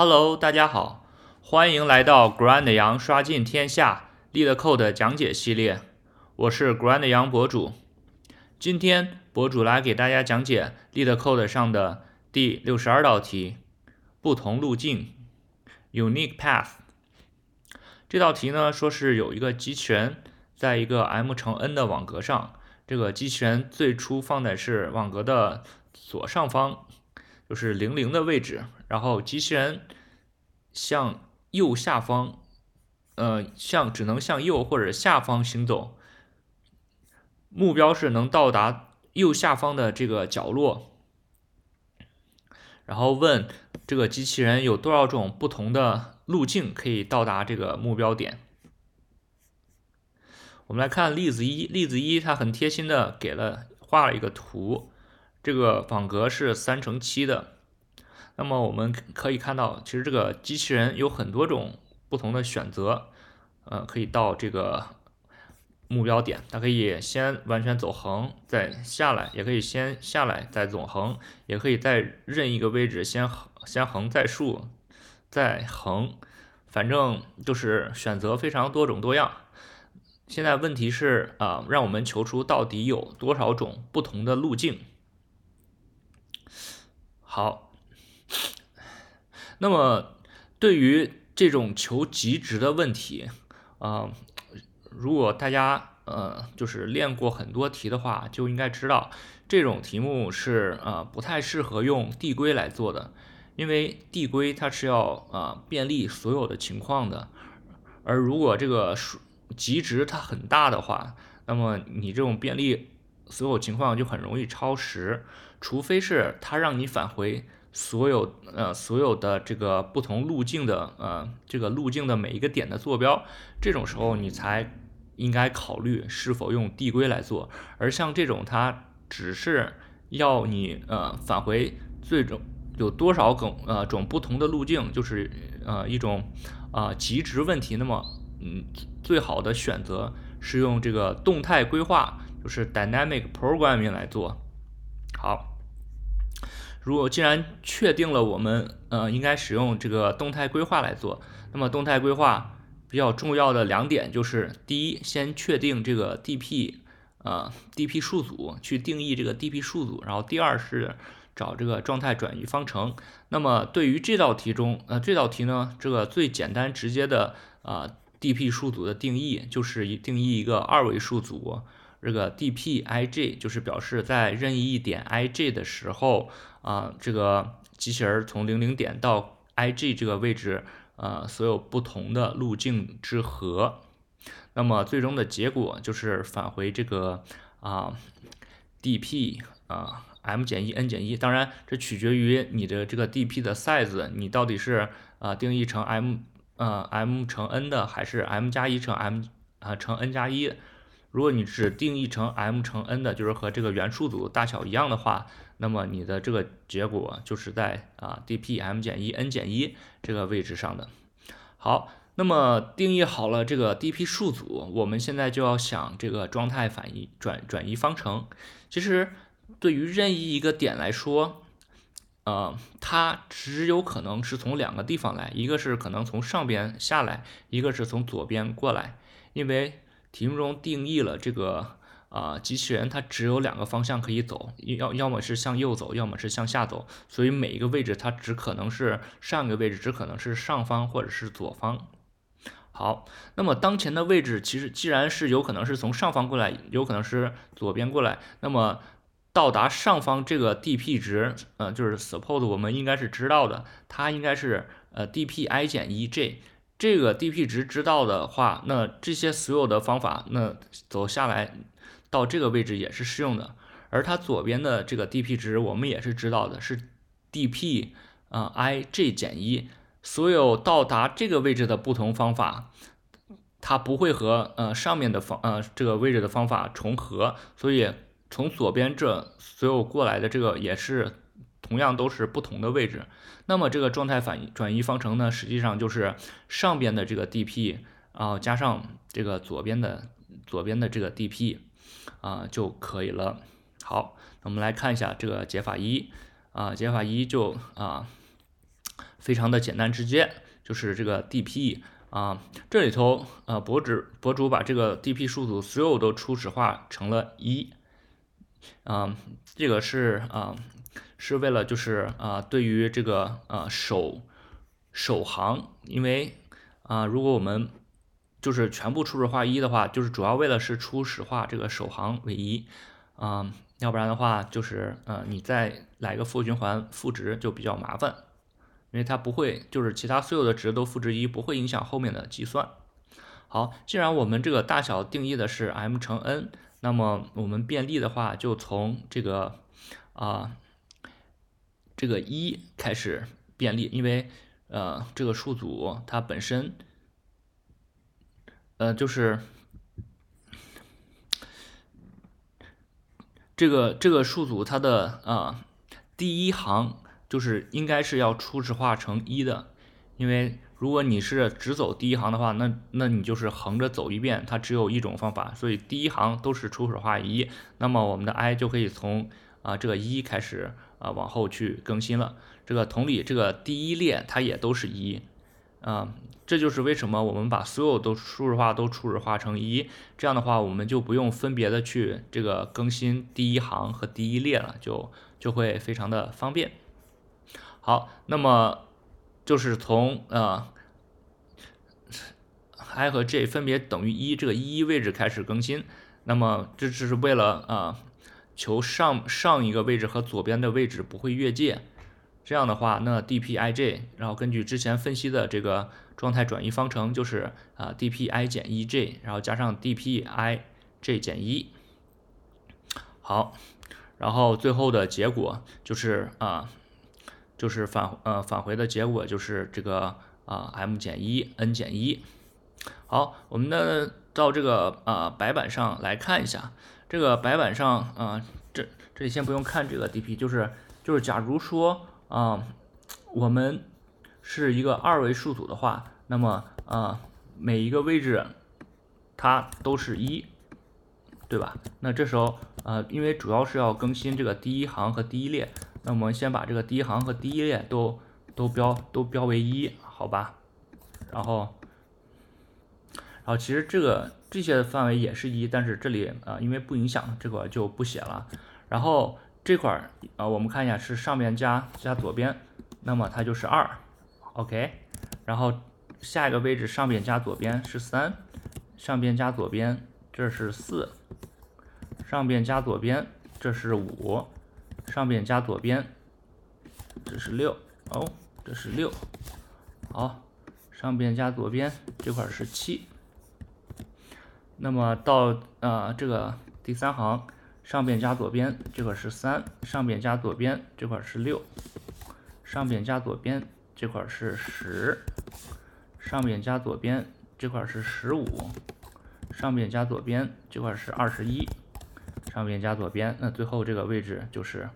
Hello，大家好，欢迎来到 Grand 羊刷尽天下 LeetCode 讲解系列，我是 Grand 羊博主。今天博主来给大家讲解 LeetCode 上的第六十二道题：不同路径 （Unique Path）。这道题呢，说是有一个机器人在一个 m 乘 n 的网格上，这个机器人最初放的是网格的左上方。就是零零的位置，然后机器人向右下方，呃，向只能向右或者下方行走，目标是能到达右下方的这个角落。然后问这个机器人有多少种不同的路径可以到达这个目标点。我们来看例子一，例子一它很贴心的给了画了一个图。这个网格是三乘七的，那么我们可以看到，其实这个机器人有很多种不同的选择，呃，可以到这个目标点。它可以先完全走横，再下来，也可以先下来再走横，也可以在任意一个位置先横，先横再竖，再横，反正就是选择非常多种多样。现在问题是啊，让我们求出到底有多少种不同的路径。好，那么对于这种求极值的问题，啊，如果大家呃就是练过很多题的话，就应该知道这种题目是啊不太适合用递归来做的，因为递归它是要啊便利所有的情况的，而如果这个数极值它很大的话，那么你这种便利所有情况就很容易超时。除非是它让你返回所有呃所有的这个不同路径的呃这个路径的每一个点的坐标，这种时候你才应该考虑是否用递归来做。而像这种它只是要你呃返回最终有多少种呃种不同的路径，就是呃一种啊极值问题。那么嗯最好的选择是用这个动态规划，就是 dynamic programming 来做。好，如果既然确定了我们呃应该使用这个动态规划来做，那么动态规划比较重要的两点就是：第一，先确定这个 DP 呃 DP 数组，去定义这个 DP 数组；然后第二是找这个状态转移方程。那么对于这道题中，呃这道题呢，这个最简单直接的啊 DP 数组的定义就是一定义一个二维数组。这个 dpij 就是表示在任意一点 ij 的时候，啊，这个机器人从零零点到 ij 这个位置，呃，所有不同的路径之和。那么最终的结果就是返回这个啊 dp 啊 m 减一 n 减一。当然，这取决于你的这个 dp 的 size，你到底是啊定义成 m 呃 m 乘 n 的，还是 m 加一乘 m 啊乘 n 加一。如果你只定义成 m 乘 n 的，就是和这个原数组大小一样的话，那么你的这个结果就是在啊 dp m 减一 n 减一这个位置上的。好，那么定义好了这个 dp 数组，我们现在就要想这个状态反移转转移方程。其实对于任意一个点来说，呃，它只有可能是从两个地方来，一个是可能从上边下来，一个是从左边过来，因为。题目中定义了这个啊，机器人它只有两个方向可以走，要要么是向右走，要么是向下走，所以每一个位置它只可能是上一个位置，只可能是上方或者是左方。好，那么当前的位置其实既然是有可能是从上方过来，有可能是左边过来，那么到达上方这个 dp 值，呃，就是 suppose 我们应该是知道的，它应该是呃 dpi 减一 j。这个 dp 值知道的话，那这些所有的方法，那走下来到这个位置也是适用的。而它左边的这个 dp 值，我们也是知道的，是 dp 啊 ij 减一。所有到达这个位置的不同方法，它不会和呃上面的方呃这个位置的方法重合，所以从左边这所有过来的这个也是。同样都是不同的位置，那么这个状态反转移方程呢，实际上就是上边的这个 dp 啊加上这个左边的左边的这个 dp 啊就可以了。好，我们来看一下这个解法一。啊，解法一就啊非常的简单直接，就是这个 DP 啊，这里头呃博主博主把这个 DP 数组所有都初始化成了一，啊，这个是啊是为了就是啊对于这个呃首首行，因为啊如果我们就是全部初始化一的话，就是主要为了是初始化这个首行为一，啊，要不然的话就是呃你再来个负循环赋值就比较麻烦，因为它不会就是其他所有的值都赋值一，不会影响后面的计算。好，既然我们这个大小定义的是 m 乘 n，那么我们便利的话就从这个啊这个一开始便利，因为呃这个数组它本身。呃，就是这个这个数组它的啊第一行就是应该是要初始化成一的，因为如果你是只走第一行的话，那那你就是横着走一遍，它只有一种方法，所以第一行都是初始化一，那么我们的 i 就可以从啊这个一开始啊往后去更新了。这个同理，这个第一列它也都是一啊。这就是为什么我们把所有都初始化都初始化成一，这样的话我们就不用分别的去这个更新第一行和第一列了，就就会非常的方便。好，那么就是从呃 i 和 j 分别等于一这个一位置开始更新，那么这只是为了啊求上上一个位置和左边的位置不会越界。这样的话，那 dpij，然后根据之前分析的这个状态转移方程，就是啊 dpi 减 ej，然后加上 dpij 减一，好，然后最后的结果就是啊，就是返呃返回的结果就是这个啊 m 减一 n 减一，好，我们呢到这个啊白板上来看一下，这个白板上啊这这里先不用看这个 dp，就是就是假如说。啊，我们是一个二维数组的话，那么啊，每一个位置它都是一，对吧？那这时候啊，因为主要是要更新这个第一行和第一列，那我们先把这个第一行和第一列都都标都标为一，好吧？然后，后其实这个这些范围也是一，但是这里啊，因为不影响，这块就不写了。然后。这块儿啊，我们看一下是上面加加左边，那么它就是二，OK。然后下一个位置上边加左边是三，上边加左边这是四，上边加左边这是五，上边加左边这是六，哦，这是六，好，上边加左边这块是七。那么到啊这个第三行。上边加左边这块是三，上边加左边这块是六，上边加左边这块是十，上边加左边这块是十五，上边加左边这块是二十一，上边加左边，那最后这个位置就是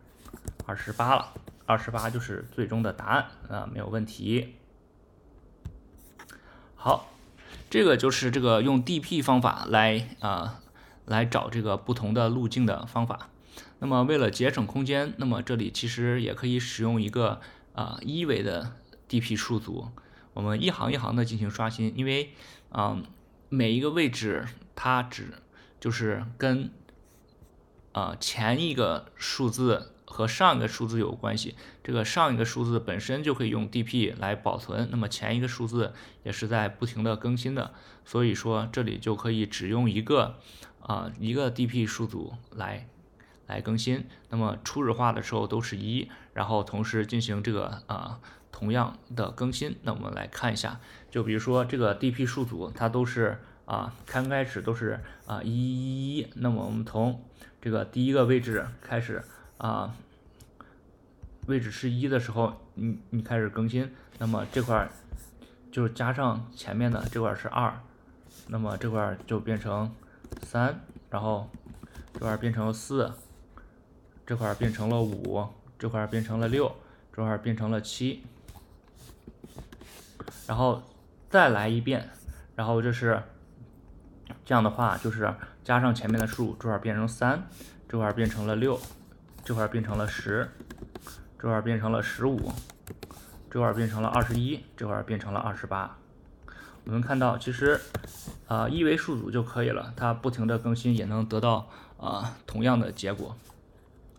二十八了，二十八就是最终的答案啊，没有问题。好，这个就是这个用 DP 方法来啊。来找这个不同的路径的方法。那么为了节省空间，那么这里其实也可以使用一个啊一维的 DP 数组，我们一行一行的进行刷新，因为啊每一个位置它只就是跟啊前一个数字和上一个数字有关系，这个上一个数字本身就可以用 DP 来保存，那么前一个数字也是在不停的更新的，所以说这里就可以只用一个。啊，一个 DP 数组来来更新，那么初始化的时候都是一，然后同时进行这个啊同样的更新。那我们来看一下，就比如说这个 DP 数组，它都是啊刚开始都是啊一一一，那么我们从这个第一个位置开始啊，位置是一的时候，你你开始更新，那么这块就是加上前面的这块是二，那么这块就变成。三，然后这块变成了四，这块变成了五，这块变成了六，这块变成了七，然后再来一遍，然后就是这样的话，就是加上前面的数，这块变成三，这块变成了六，这块变成了十，这块变成了十五，这块变成了二十一，这块变成了二十八。我们看到，其实啊一维数组就可以了，它不停的更新也能得到啊同样的结果。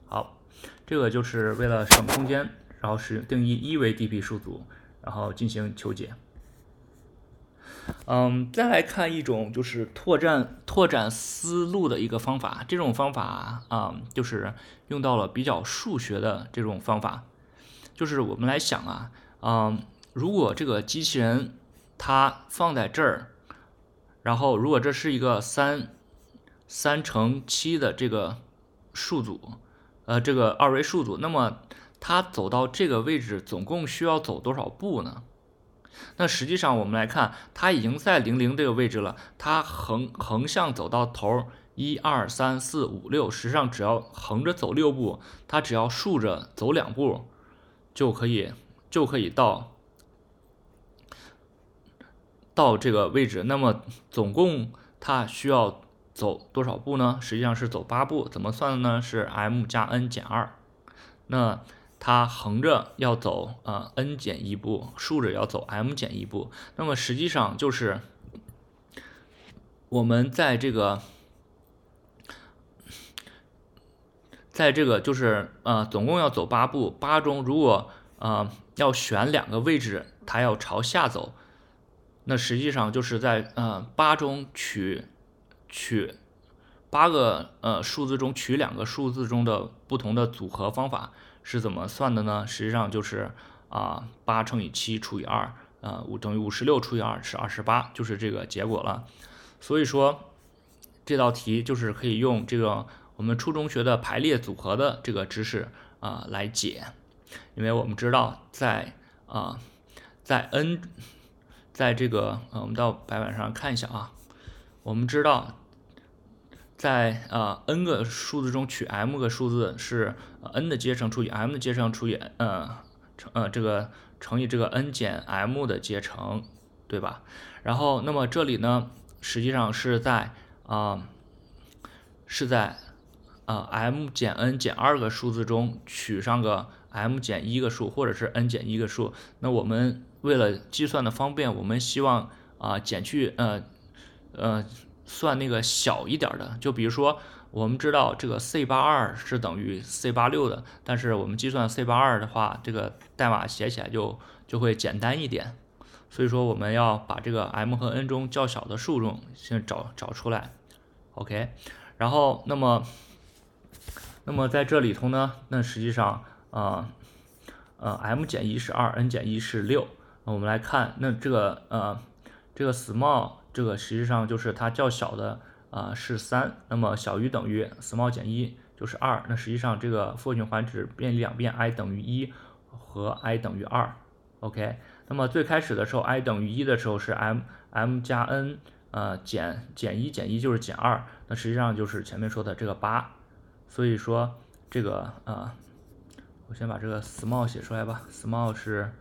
好，这个就是为了省空间，然后使用定义一维 DP 数组，然后进行求解。嗯，再来看一种就是拓展拓展思路的一个方法，这种方法啊，就是用到了比较数学的这种方法，就是我们来想啊，嗯，如果这个机器人它放在这儿，然后如果这是一个三三乘七的这个数组，呃，这个二维数组，那么它走到这个位置总共需要走多少步呢？那实际上我们来看，它已经在零零这个位置了。它横横向走到头，一二三四五六，实际上只要横着走六步，它只要竖着走两步，就可以就可以到到这个位置。那么总共它需要走多少步呢？实际上是走八步。怎么算的呢？是 m 加 n 减二。那它横着要走啊 n 减一步，竖着要走 m 减一步。那么实际上就是我们在这个，在这个就是呃总共要走八步，八中如果呃要选两个位置，它要朝下走，那实际上就是在呃八中取取八个呃数字中取两个数字中的不同的组合方法。是怎么算的呢？实际上就是啊，八乘以七除以二，呃，五等于五十六除以二是二十八，就是这个结果了。所以说这道题就是可以用这个我们初中学的排列组合的这个知识啊来解，因为我们知道在啊在 n 在这个呃我们到白板上看一下啊，我们知道。在呃 n 个数字中取 m 个数字是 n 的阶乘除以 m 的阶乘除以呃乘呃这个乘以这个 n 减 m 的阶乘，对吧？然后那么这里呢，实际上是在啊是在啊 m 减 n 减二个数字中取上个 m 减一个数，或者是 n 减一个数。那我们为了计算的方便，我们希望啊减去呃呃。算那个小一点的，就比如说，我们知道这个 c 八二是等于 c 八六的，但是我们计算 c 八二的话，这个代码写起来就就会简单一点。所以说，我们要把这个 m 和 n 中较小的数中先找找出来，OK。然后，那么，那么在这里头呢，那实际上啊，呃，m 减一是二，n 减一是六。我们来看，那这个呃，这个 small。这个实际上就是它较小的啊是三，那么小于等于 small 减一就是二，那实际上这个 for 循环只变两遍，i 等于一和 i 等于二，OK。那么最开始的时候，i 等于一的时候是 m m 加 n，呃减减一减一就是减二，那实际上就是前面说的这个八，所以说这个啊，我先把这个 small 写出来吧，small 是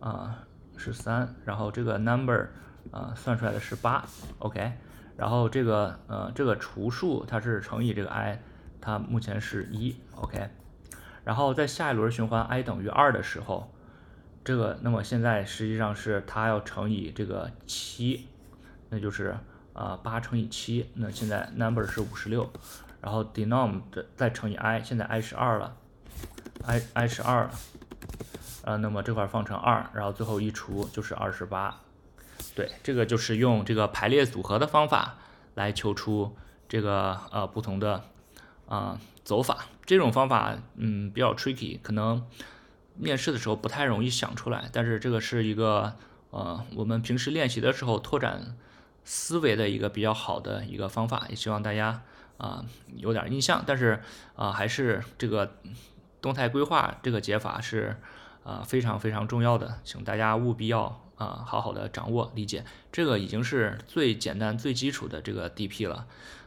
啊是三，然后这个 number。啊，算出来的是八，OK，然后这个呃这个除数它是乘以这个 i，它目前是一，OK，然后在下一轮循环 i 等于二的时候，这个那么现在实际上是它要乘以这个七，那就是啊八乘以七，那现在 number 是五十六，然后 denom 的再乘以 i，现在 i 是二了，i i 是二了，呃那么这块放成二，然后最后一除就是二十八。对，这个就是用这个排列组合的方法来求出这个呃不同的啊走法。这种方法嗯比较 tricky，可能面试的时候不太容易想出来。但是这个是一个呃我们平时练习的时候拓展思维的一个比较好的一个方法，也希望大家啊有点印象。但是啊还是这个动态规划这个解法是啊非常非常重要的，请大家务必要。啊，好好的掌握理解，这个已经是最简单、最基础的这个 DP 了。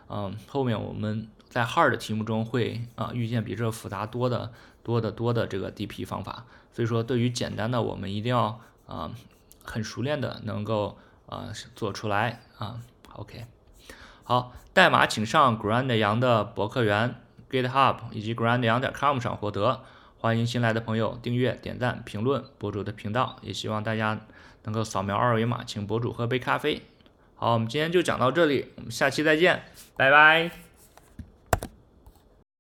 嗯，后面我们在 hard 题目中会啊遇见比这复杂多的、多的多的这个 DP 方法。所以说，对于简单的，我们一定要啊很熟练的能够啊做出来啊。OK，好，代码请上 Grand 杨的博客园 GitHub 以及 Grand 杨点 com 上获得。欢迎新来的朋友订阅、点赞、评论博主的频道，也希望大家能够扫描二维码，请博主喝杯咖啡。好，我们今天就讲到这里，我们下期再见，拜拜。